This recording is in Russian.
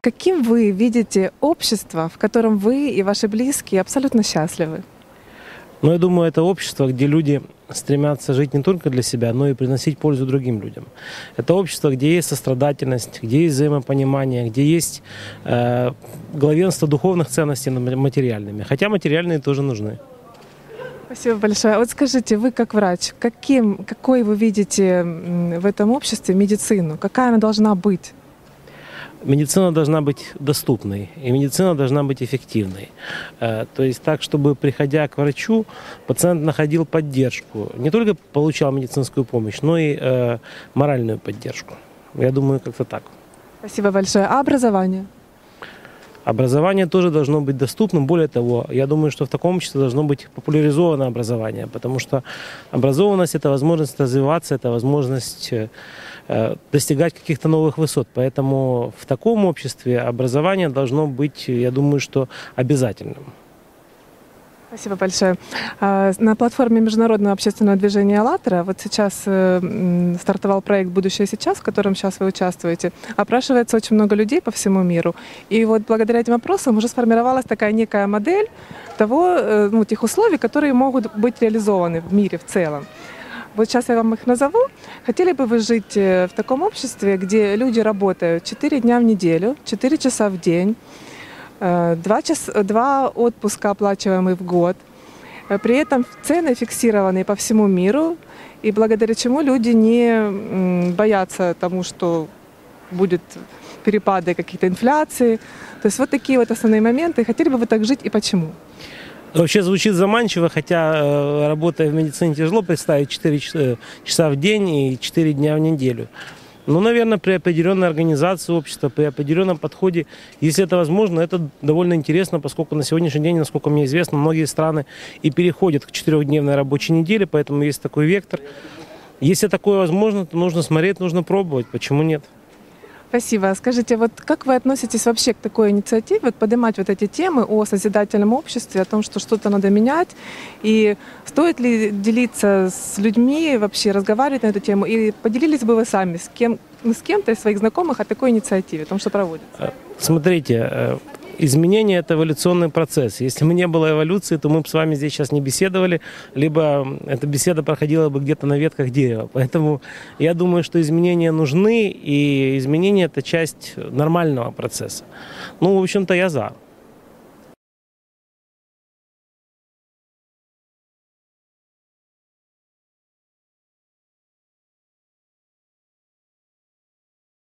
Каким вы видите общество, в котором вы и ваши близкие абсолютно счастливы? Но я думаю, это общество, где люди стремятся жить не только для себя, но и приносить пользу другим людям. Это общество, где есть сострадательность, где есть взаимопонимание, где есть э, главенство духовных ценностей над материальными. Хотя материальные тоже нужны. Спасибо большое. А Вот скажите, вы как врач, каким, какой вы видите в этом обществе медицину? Какая она должна быть? Медицина должна быть доступной, и медицина должна быть эффективной. Э, То есть так, чтобы, приходя к врачу, пациент находил поддержку. Не только получал медицинскую помощь, но и э, моральную поддержку. Я думаю, как-то так. Спасибо большое. А образование? Образование тоже должно быть доступным. Более того, я думаю, что в таком обществе должно быть популяризовано образование, потому что образованность – это возможность развиваться, это возможность э, достигать каких-то новых высот. Поэтому в таком обществе образование должно быть, я думаю, что обязательным. Спасибо большое. А, На платформе Международного общественного движения «АЛЛАТРА» вот сейчас э, стартовал проект «Будущее сейчас», в котором сейчас вы участвуете. Опрашивается очень много людей по всему миру. И вот благодаря этим опросам уже сформировалась такая некая модель того, э, ну, тех условий, которые могут быть реализованы в мире в целом. Вот сейчас я вам их назову. Хотели бы вы жить э, в таком обществе, где люди работают 4 дня в неделю, 4 часа в день, Э, Два, час, два отпуска, оплачиваемые в год. Э, При этом цены фиксированные по всему миру, и благодаря чему люди не боятся тому, что будет перепады каких-то инфляции. То есть вот такие вот основные моменты. Хотели бы вы так жить и почему? Вообще звучит заманчиво, хотя э, работая в медицине тяжело представить 4 часа- в день и 4 дня в неделю. Ну, наверное, при определенной организации общества, при определенном подходе, если это возможно, это довольно интересно, поскольку на сегодняшний день, насколько мне известно, многие страны и переходят к четырехдневной рабочей неделе, поэтому есть такой вектор. Если такое возможно, то нужно смотреть, нужно пробовать. Почему нет? Спасибо. Скажите, вот как вы относитесь вообще к такой инициативе, вот поднимать вот эти темы о созидательном обществе, о том, что что-то надо менять, и стоит ли делиться с людьми, вообще разговаривать на эту тему, и поделились бы вы сами с, кем, с кем-то из своих знакомых о такой инициативе, о том, что проводится? Смотрите, э, изменение – это эволюционный процесс. Если бы не было эволюции, то мы бы с вами здесь сейчас не беседовали, либо эта беседа проходила бы где-то на ветках дерева. Поэтому я думаю, что изменения нужны, и изменения – это часть нормального процесса. Ну, в общем-то, я за.